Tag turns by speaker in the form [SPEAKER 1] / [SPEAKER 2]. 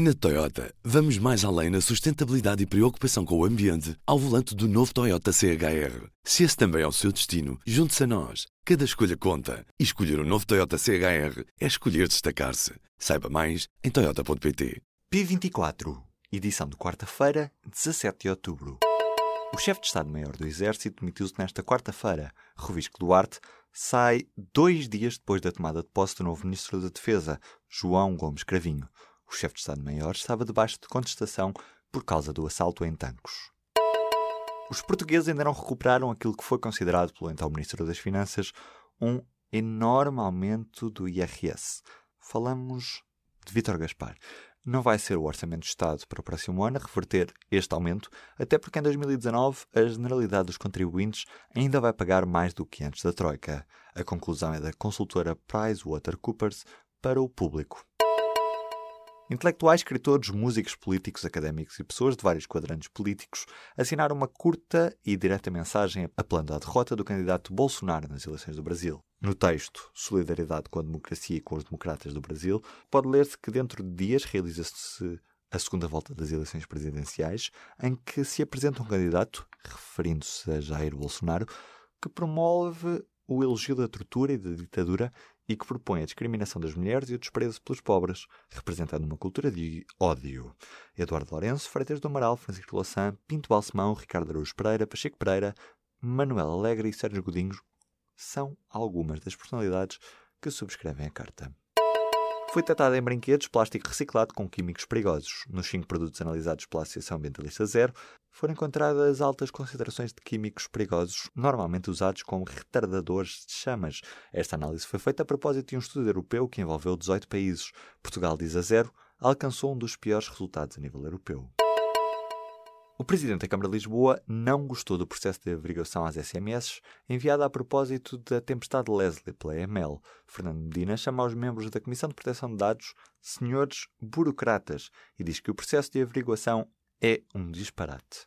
[SPEAKER 1] Na Toyota, vamos mais além na sustentabilidade e preocupação com o ambiente ao volante do novo Toyota CHR. Se esse também é o seu destino, junte-se a nós. Cada escolha conta. E escolher o um novo Toyota CHR é escolher destacar-se. Saiba mais em Toyota.pt.
[SPEAKER 2] P24, edição de quarta-feira, 17 de outubro. O chefe de Estado-Maior do Exército demitiu-se nesta quarta-feira. Rovisco Duarte sai dois dias depois da tomada de posse do novo Ministro da Defesa, João Gomes Cravinho. O chefe de Estado-Maior estava debaixo de contestação por causa do assalto em Tancos. Os portugueses ainda não recuperaram aquilo que foi considerado pelo então Ministro das Finanças um enorme aumento do IRS. Falamos de Vítor Gaspar. Não vai ser o Orçamento de Estado para o próximo ano a reverter este aumento, até porque em 2019 a generalidade dos contribuintes ainda vai pagar mais do que antes da Troika. A conclusão é da consultora PricewaterhouseCoopers para o público. Intelectuais, escritores, músicos, políticos, académicos e pessoas de vários quadrantes políticos assinaram uma curta e direta mensagem apelando à derrota do candidato Bolsonaro nas eleições do Brasil. No texto Solidariedade com a Democracia e com os Democratas do Brasil, pode ler-se que dentro de dias realiza-se a segunda volta das eleições presidenciais, em que se apresenta um candidato, referindo-se a Jair Bolsonaro, que promove o elogio da tortura e da ditadura e que propõe a discriminação das mulheres e o desprezo pelos pobres, representando uma cultura de ódio. Eduardo Lourenço, Freitas do Amaral, Francisco Louçã, Pinto Balsemão, Ricardo Araújo Pereira, Pacheco Pereira, Manuel Alegre e Sérgio Godinhos são algumas das personalidades que subscrevem a carta. Foi tratado em brinquedos plástico reciclado com químicos perigosos. Nos cinco produtos analisados pela Associação Ambientalista Zero, foram encontradas altas concentrações de químicos perigosos, normalmente usados como retardadores de chamas. Esta análise foi feita a propósito de um estudo europeu que envolveu 18 países. Portugal diz a zero, alcançou um dos piores resultados a nível europeu. O presidente da Câmara de Lisboa não gostou do processo de averiguação às SMS enviado a propósito da tempestade Leslie pela EML. Fernando Medina chama os membros da Comissão de Proteção de Dados senhores burocratas e diz que o processo de averiguação é um disparate.